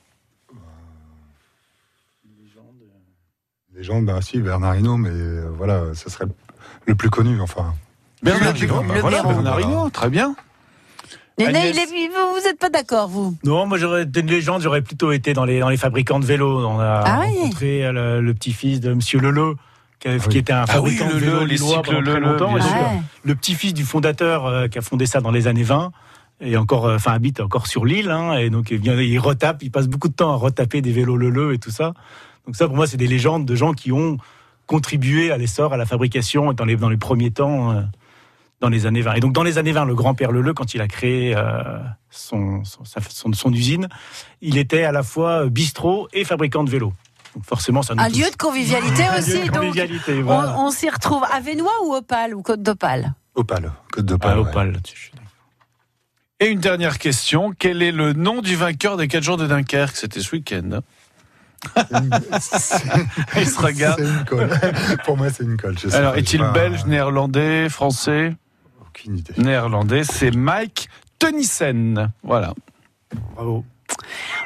Gens, bah si, Bernard Hinault, mais euh, voilà, ça serait le plus connu, enfin. Bernard Le- Hinault, le bah voilà, Béraud. Bernard Hinault, très bien. Mais Agnès. il est- vous n'êtes pas d'accord, vous Non, moi j'aurais été une légende, j'aurais plutôt été dans les, dans les fabricants de vélos. On a Ah oui. rencontré euh, le, le petit-fils de Monsieur Leleu, qui, a- qui était un Ah oui, fabricant de les lillois cycles très Leleu, longtemps. donc, Ouais. Le petit-fils du fondateur euh, qui a fondé ça dans les années 20 et encore, euh, enfin habite encore sur l'île, hein, et donc il, vient, il retape, il passe beaucoup de temps à retaper des vélos Leleu et tout ça. Donc ça, pour moi, c'est des légendes de gens qui ont contribué à l'essor, à la fabrication dans les, dans les premiers temps. euh, dans les années 20. Et donc, dans les années 20, le grand-père Leleu, quand il a créé euh, son, son, son- son usine, il était à la fois bistrot et fabricant de vélos. Donc, forcément, ça nous Un touche. lieu de convivialité aussi. de convivialité, on, voilà. on s'y retrouve à Vénois ou Opale ou Côte d'Opale Opale, Côte d'Opale. Ah, ouais. Opale, là-dessus. Et une dernière question. Quel est le nom du vainqueur des 4 jours de Dunkerque? C'était ce week-end. hein Il se regarde. C'est une colle. Pour moi, c'est une colle. je sais Alors, est-il pas- belge, néerlandais, français? Aucune idée. Néerlandais, c'est Mike Tenissen. Voilà. Bravo.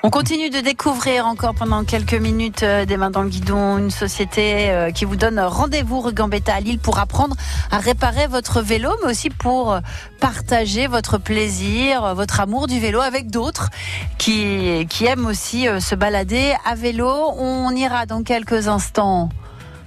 On continue de découvrir encore pendant quelques minutes euh, des mains dans le guidon une société euh, qui vous donne rendez-vous rue Gambetta à Lille pour apprendre à réparer votre vélo, mais aussi pour partager votre plaisir, euh, votre amour du vélo avec d'autres qui, qui aiment aussi se balader à vélo. On ira dans quelques instants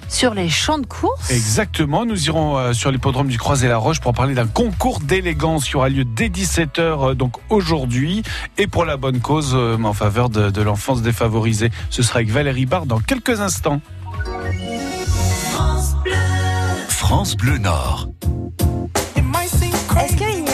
sur les champs de course. Exactement, nous irons euh, sur l'hippodrome du Croisé-la-Roche pour parler d'un concours d'élégance qui aura lieu dès 17h donc aujourd'hui et pour la bonne cause euh, en faveur de, de l'enfance défavorisée. Ce sera avec Valérie Barre dans quelques instants. France Bleu Nord. Est-ce qu'il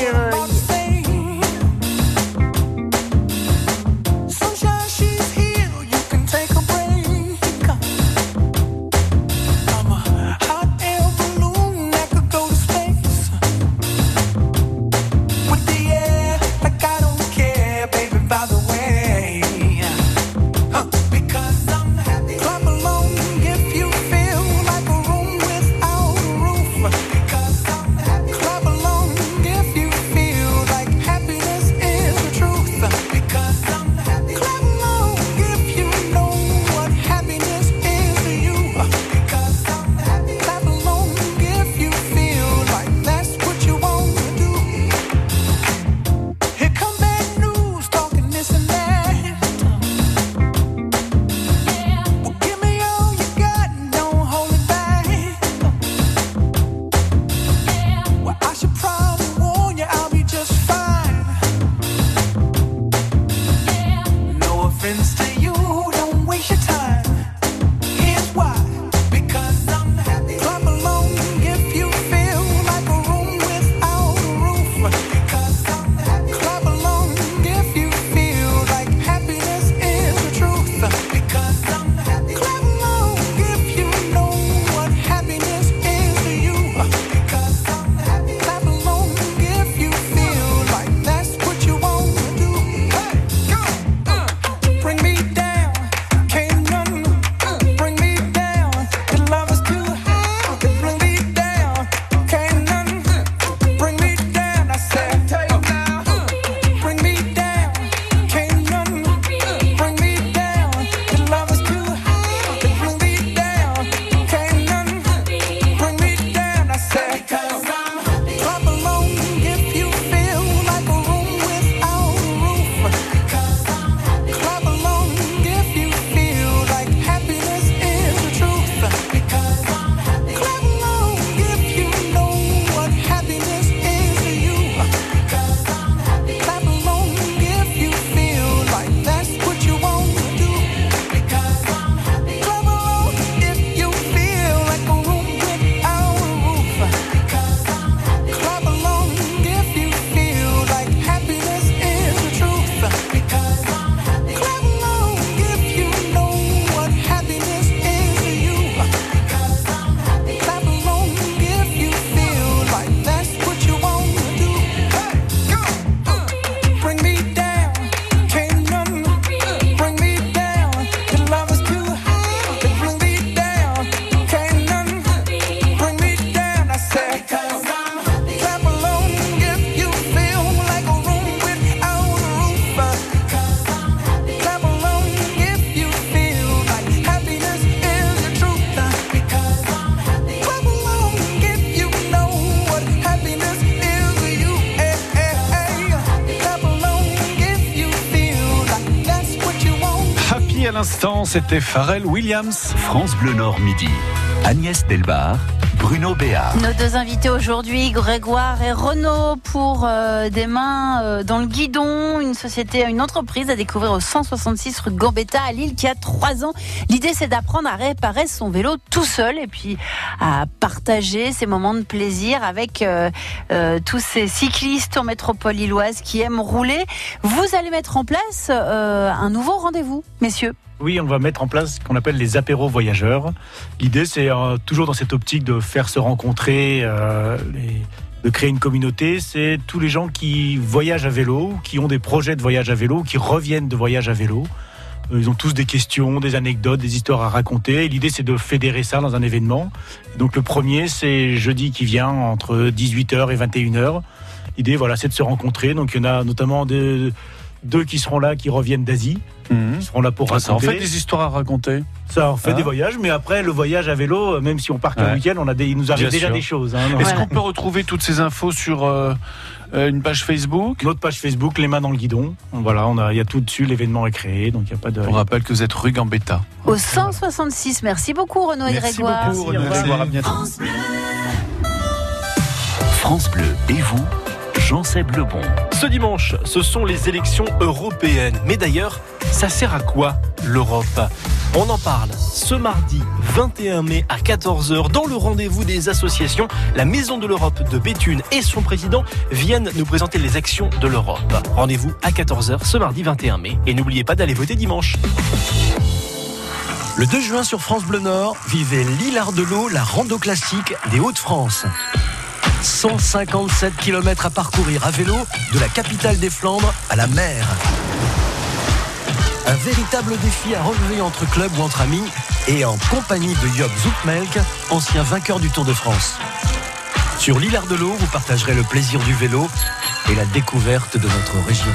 c'était Pharrell Williams. France Bleu Nord midi. Agnès Delbar, Bruno Béard. Nos deux invités aujourd'hui, Grégoire et Renaud, pour euh, des mains euh, dans le guidon, une société, une entreprise à découvrir au 166 rue Gambetta à Lille qui a trois ans. L'idée, c'est d'apprendre à réparer son vélo tout seul et puis à partager ces moments de plaisir avec euh, tous ces cyclistes en métropole lilloise qui aiment rouler. Vous allez mettre en place un nouveau rendez-vous, messieurs. Oui, on va mettre en place ce qu'on appelle les apéros voyageurs. L'idée, c'est euh, toujours dans cette optique de faire se rencontrer, euh, de créer une communauté. C'est tous les gens qui voyagent à vélo, qui ont des projets de voyage à vélo, qui reviennent de voyage à vélo. Euh, Ils ont tous des questions, des anecdotes, des histoires à raconter. L'idée, c'est de fédérer ça dans un événement. Donc le premier, c'est jeudi qui vient entre 18h et 21h. L'idée, voilà, c'est de se rencontrer. Donc il y en a notamment des, deux qui seront là, qui reviennent d'Asie. Mhm. Ils seront là pour Ah, ça en raconter. fait des histoires à raconter. Ça en fait Ah. des voyages, mais après le voyage à vélo, euh, même si on part qu'un Ouais. week-end, on a des, il nous arrive Bien déjà sûr. des choses. hein. Est-ce qu'on peut retrouver toutes ces infos sur euh, euh, une page Facebook? Notre page Facebook, les mains dans le guidon. Voilà, on a, il y a tout dessus, l'événement est créé, donc il n'y a pas de. On rappelle que vous êtes rue Gambetta. Au 166. Merci beaucoup, Renaud et Merci Grégoire. beaucoup, Renaud et Grégoire. À bientôt. France Bleu et vous, Ce dimanche, ce sont les élections européennes. Mais d'ailleurs, ça sert à quoi l'Europe? On en parle ce mardi 21 mai à 14h dans le rendez-vous des associations. La Maison de l'Europe de Béthune et son président viennent nous présenter les actions de l'Europe. Rendez-vous à 14h ce mardi 21 mai. Et n'oubliez pas d'aller voter dimanche. Le 2 juin sur France Bleu Nord, vivez l'Hilar de l'eau, la rando classique des Hauts-de-France. 157 km à parcourir à vélo de la capitale des Flandres à la mer. Un véritable défi à relever entre clubs ou entre amis et en compagnie de Job Zoutmelk, ancien vainqueur du Tour de France. Sur l'Hilar de l'eau, vous partagerez le plaisir du vélo et la découverte de notre région.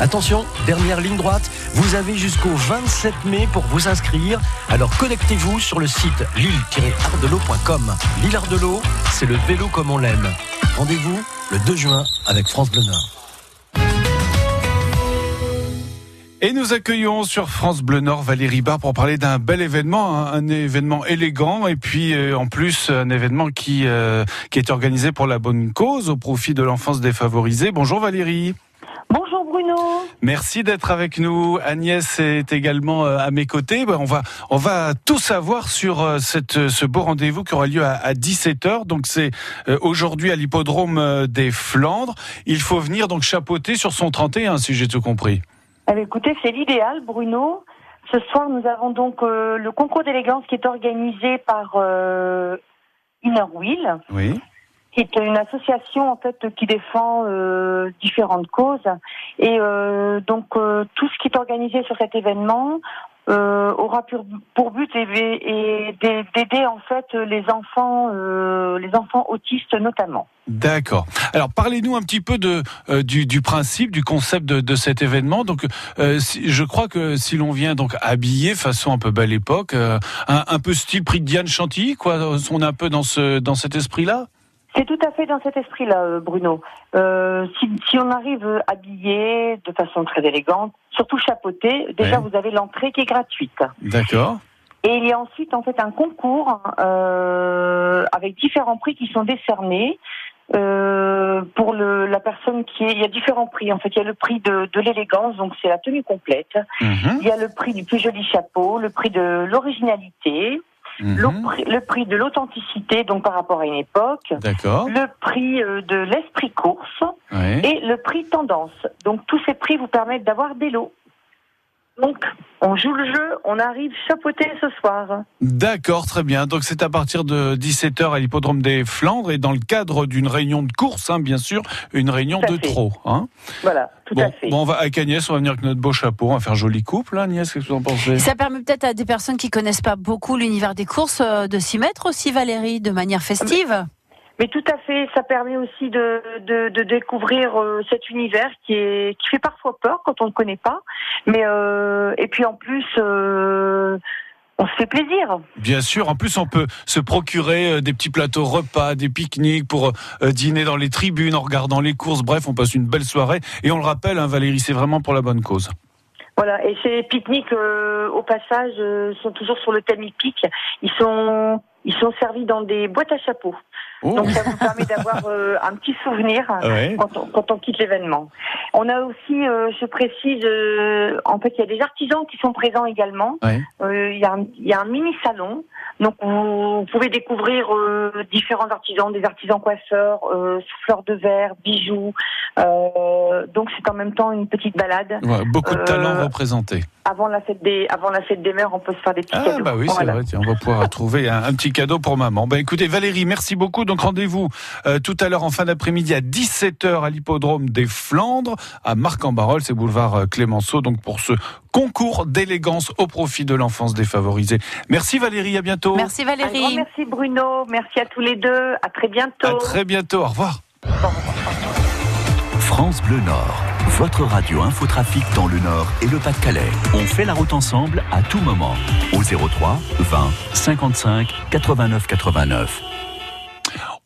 Attention, dernière ligne droite, vous avez jusqu'au 27 mai pour vous inscrire. Alors connectez-vous sur le site lille-ardelot.com. Lille Ardelot, c'est le vélo comme on l'aime. Rendez-vous le 2 juin avec France Bleu Nord. Et nous accueillons sur France Bleu Nord Valérie Barre pour parler d'un bel événement, un, un événement élégant et puis euh, en plus un événement euh, qui est organisé pour la bonne cause au profit de l'enfance défavorisée. Bonjour Valérie. Bonjour Bruno. Merci d'être avec nous. Agnès est également euh, à mes côtés. On va on va tout savoir sur euh, cette ce beau rendez-vous qui aura lieu à, à 17h. Donc c'est euh, aujourd'hui à l'hippodrome euh, des Flandres. Il faut venir donc chapeauter sur son 31 si j'ai tout compris. Eh bien, écoutez, c'est l'idéal, Bruno. Ce soir, nous avons donc euh, le concours d'élégance qui est organisé par euh, Inner Wheel, Oui. Qui est une association en fait qui défend euh, différentes causes. Et euh, donc euh, tout ce qui est organisé sur cet événement euh, aura pour, but d'aider en fait les enfants, euh, les enfants autistes notamment. D'accord. Alors parlez-nous un petit peu de euh, du, du principe, du concept de, de cet événement. Donc, si- je crois que si l'on vient donc habillé façon un peu belle époque, un, un peu style prix de Diane Chantilly, quoi. On est un peu dans ce dans cet esprit-là? C'est tout à fait dans cet esprit-là, euh, Bruno. Euh, si, si on arrive habillé de façon très élégante, surtout chapeauté, déjà Ouais. vous avez l'entrée qui est gratuite. D'accord. Et il y a ensuite en fait un concours euh, avec différents prix qui sont décernés. Euh, pour le, la personne qui est, il y a différents prix. En fait, il y a le prix de, de l'élégance, donc c'est la tenue complète. Mhm. Il y a le prix du plus joli chapeau, le prix de l'originalité, Mhm. le, prix, de l'authenticité, donc par rapport à une époque, le prix euh, de l'esprit course et le prix tendance. Donc tous ces prix vous permettent d'avoir des lots. Donc on joue le jeu, on arrive chapeauté ce soir. D'accord, très bien. Donc c'est à partir de 17h à l'hippodrome des Flandres et dans le cadre d'une réunion de course, hein, bien sûr, une réunion de fait. trop. Hein. Voilà, tout bon, à fait. bon, on va avec Agnès, on va venir avec notre beau chapeau, on va faire joli couple, hein, Agnès, qu'est-ce que vous en pensez? Ça permet peut-être à des personnes qui connaissent pas beaucoup l'univers des courses euh, de s'y mettre aussi, Valérie, de manière festive. Mais tout à fait, ça permet aussi de, de, de découvrir euh, cet univers qui est qui fait parfois peur quand on ne le connaît pas. Mais euh, et puis en plus, euh, on se fait plaisir. Bien sûr, en plus on peut se procurer des petits plateaux repas, des pique-niques pour dîner dans les tribunes en regardant les courses. Bref, on passe une belle soirée. Et on le rappelle, hein, Valérie, c'est vraiment pour la bonne cause. Voilà, et ces pique-niques, euh, au passage, euh, sont toujours sur le thème hippique. Ils sont, ils sont servis dans des boîtes à chapeaux. Oh. Donc ça vous permet d'avoir euh, un petit souvenir Ouais. quand, on, quand on quitte l'événement. On a aussi, euh, je précise, euh, en fait, il y a des artisans qui sont présents également. Ouais. Euh, Il y, a un- il y a un mini salon. Donc vous, pouvez découvrir euh, différents artisans, des artisans coiffeurs, euh, souffleurs de verre, bijoux. Euh, donc c'est en même temps une petite balade. Ouais, beaucoup de Euh, talents représentés. Avant la fête des, avant la fête des mères, on peut se faire des petits Ah cadeaux. bah oui, c'est vrai. Tiens, on va pouvoir trouver un, un petit cadeau pour maman. Bah écoutez, Valérie, merci beaucoup. Donc rendez-vous euh, tout à l'heure en fin d'après-midi à 17h à l'hippodrome des Flandres, à Marc-en-Barœul, c'est boulevard euh, Clémenceau. Donc pour ce concours d'élégance au profit de l'enfance défavorisée. Merci Valérie, à bientôt. Merci Un grand Valérie. merci Bruno, merci à tous les deux, à très bientôt. À très bientôt. Au revoir. France Bleu Nord. votre radio infotrafic dans le Nord et le Pas-de-Calais. On fait la route ensemble à tout moment. Au 03 20 55 89 89.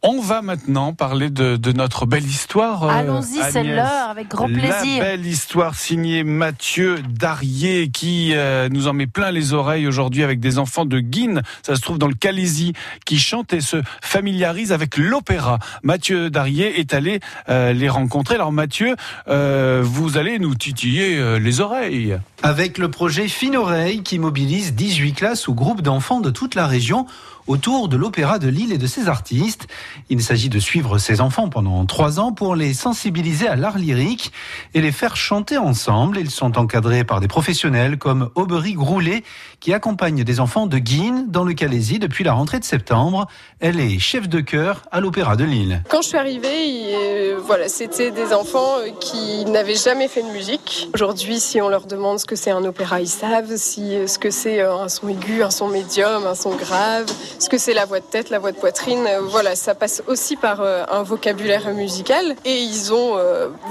On va maintenant parler de, de notre belle histoire. euh, Allons-y, c'est l'heure, avec grand plaisir. La belle histoire signée Mathieu Darier qui euh, nous en met plein les oreilles aujourd'hui avec des enfants de Guine, ça se trouve dans le Calaisie, qui chantent et se familiarisent avec l'opéra. Mathieu Darier est allé euh, les rencontrer. Alors Mathieu, euh, vous allez nous titiller euh, les oreilles. Avec le projet Fine Oreille qui mobilise 18 classes ou groupes d'enfants de toute la région autour de l'Opéra de Lille et de ses artistes. Il s'agit de suivre ces enfants pendant trois ans pour les sensibiliser à l'art lyrique et les faire chanter ensemble. Ils sont encadrés par des professionnels comme Aubery Groulet qui accompagne des enfants de Guine dans le Calaisie depuis la rentrée de septembre. Elle est chef de chœur à l'Opéra de Lille. Quand je suis arrivée, euh, voilà, c'était des enfants euh, qui n'avaient jamais fait de musique. Aujourd'hui, si on leur demande ce que c'est un opéra, ils savent. Si, euh, ce que c'est un son aigu, un son médium, un son grave, ce que c'est la voix de tête, la voix de poitrine. Voilà, ça passe aussi par un vocabulaire musical. Et ils ont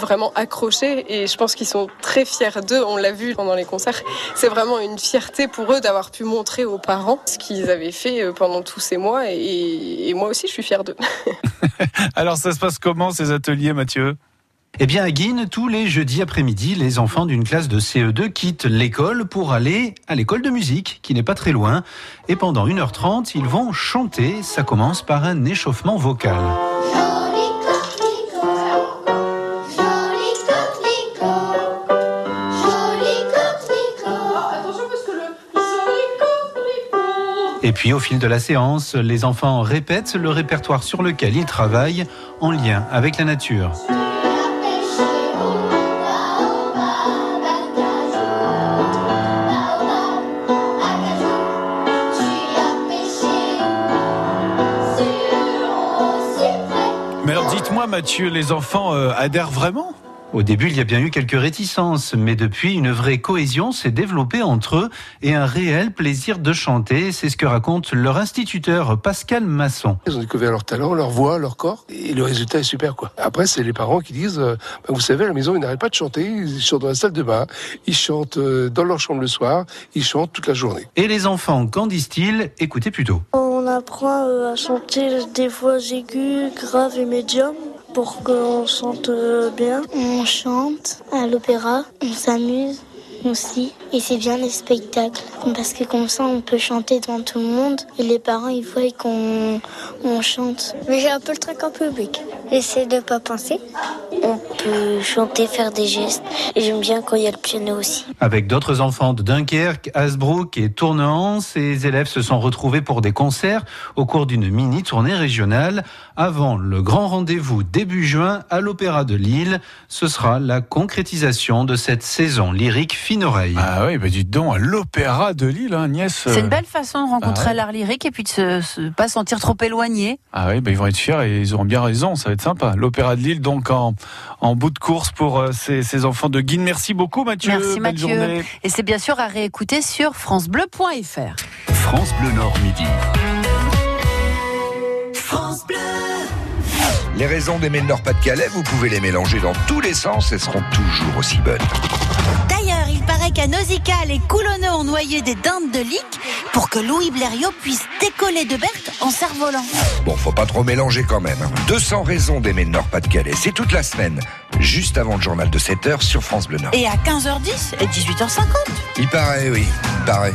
vraiment accroché. Et je pense qu'ils sont très fiers d'eux. On l'a vu pendant les concerts. C'est vraiment une fierté pour eux d'avoir pu montrer aux parents ce qu'ils avaient fait euh, pendant tous ces mois. Et, et moi aussi, je suis fière d'eux. Alors ça se passe comment ces ateliers Mathieu? Eh bien, à Guine, tous les jeudis après-midi, les enfants d'une classe de CE2 quittent l'école pour aller à l'école de musique, qui n'est pas très loin. Et pendant 1h30, ils vont chanter. Ça commence par un échauffement vocal. Puis, au fil de la séance, les enfants répètent le répertoire sur lequel ils travaillent en lien avec la nature. Mais alors dites-moi Mathieu, les enfants euh, adhèrent vraiment? Au début, il y a bien eu quelques réticences, mais depuis, une vraie cohésion s'est développée entre eux et un réel plaisir de chanter. C'est ce que raconte leur instituteur Pascal Masson. Ils ont découvert leur talent, leur voix, leur corps, et le résultat est super, quoi. Après, c'est les parents qui disent, euh, bah, vous savez, à la maison, ils n'arrêtent pas de chanter, ils chantent dans la salle de bain, ils chantent euh, dans leur chambre le soir, ils chantent toute la journée. Et les enfants, qu'en disent-ils? Écoutez plutôt. On apprend euh, à chanter des voix aiguës, graves et médiums pour qu'on chante euh, bien. On chante à l'opéra, on s'amuse aussi. Et c'est bien les spectacles. Parce que comme ça, on peut chanter devant tout le monde. Et les parents, ils voient qu'on on chante. Mais j'ai un peu le truc en public. J'essaie de pas penser. On peut chanter, faire des gestes. Et j'aime bien quand il y a le piano aussi. Avec d'autres enfants de Dunkerque, Hasbrook et Tournehan, ces élèves se sont retrouvés pour des concerts au cours d'une mini tournée régionale. Avant le grand rendez-vous début juin à l'Opéra de Lille, ce sera la concrétisation de cette saison lyrique fine oreille. Ah oui, bah dites donc, à l'Opéra de Lille, hein, Agnès. C'est une euh, belle façon de rencontrer Ah ouais. l'art lyrique et puis de se, se- pas se sentir trop éloigné. Ah oui, bah ils vont être fiers et ils auront bien raison, ça va être sympa. L'Opéra de Lille, donc en, en bout de course pour euh, ces, ces enfants de Guine. Merci beaucoup Mathieu. Merci Belle Mathieu. journée. Et c'est bien sûr à réécouter sur francebleu.fr. France Bleu Nord Midi. Les raisons d'aimer le Nord-Pas-de-Calais, vous pouvez les mélanger dans tous les sens, elles seront toujours aussi bonnes. D'ailleurs, il paraît qu'à Nausicaa, les coulonneux ont noyé des dindes de lique pour que Louis Blériot puisse décoller de Berthe en cerf-volant. Bon, faut pas trop mélanger quand même. hein. 200 raisons d'aimer le Nord-Pas-de-Calais, c'est toute la semaine, juste avant le journal de 7h sur France Bleu Nord. Et à 15h10 et 18h50. Il paraît, oui, il paraît.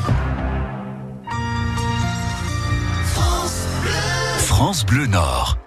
France Bleu Nord.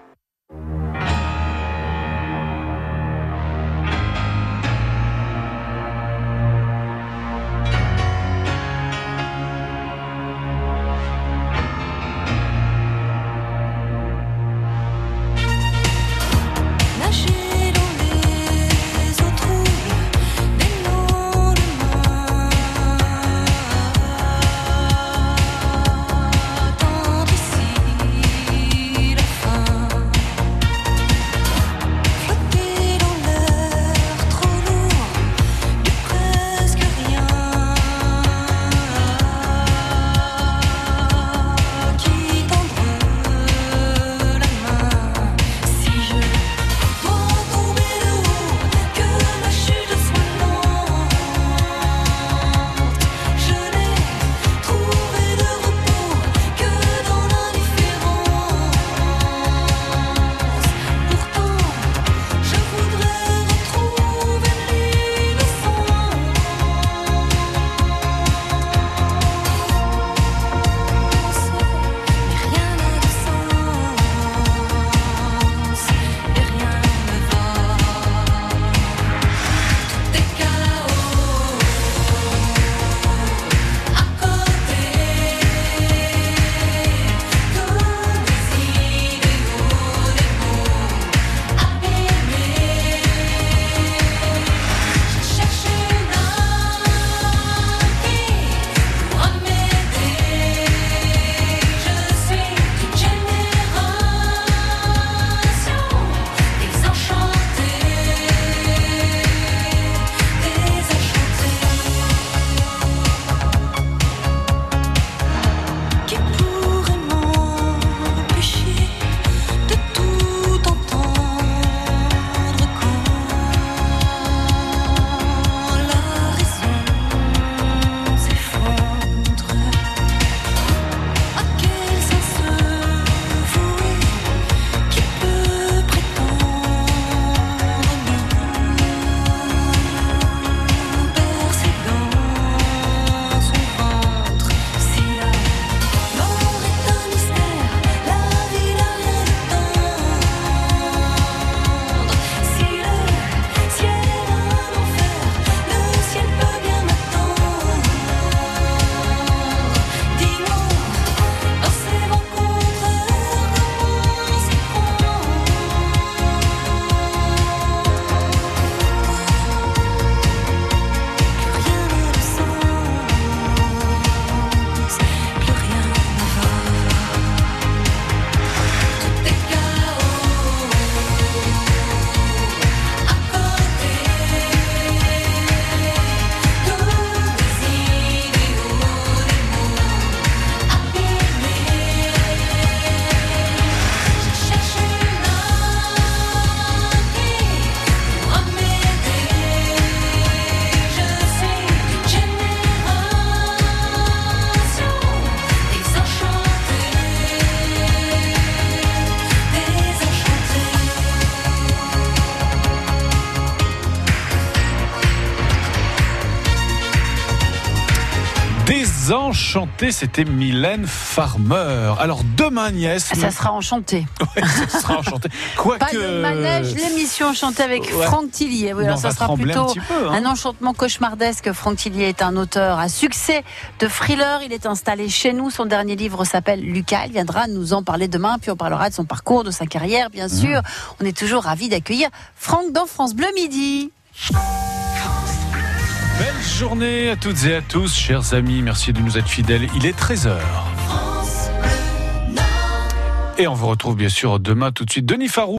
Enchantés, c'était Mylène Farmer. Alors demain, Agnès. Ça sera enchanté. Ouais, ça sera enchanté. Quoique. Pas de manège, l'émission enchantée avec Ouais. Franck Tillier. Oui, alors ça sera plutôt un petit peu, hein. un enchantement cauchemardesque. Franck Tillier est un auteur à succès de thriller. Il est installé chez nous. Son dernier livre s'appelle Lucas. Il viendra nous en parler demain. Puis on parlera de son parcours, de sa carrière, bien Mmh. sûr. On est toujours ravis d'accueillir Franck dans France Bleu Midi. Belle journée à toutes et à tous, chers amis. Merci de nous être fidèles. Il est 13h. Et on vous retrouve bien sûr demain tout de suite. Denis Farou.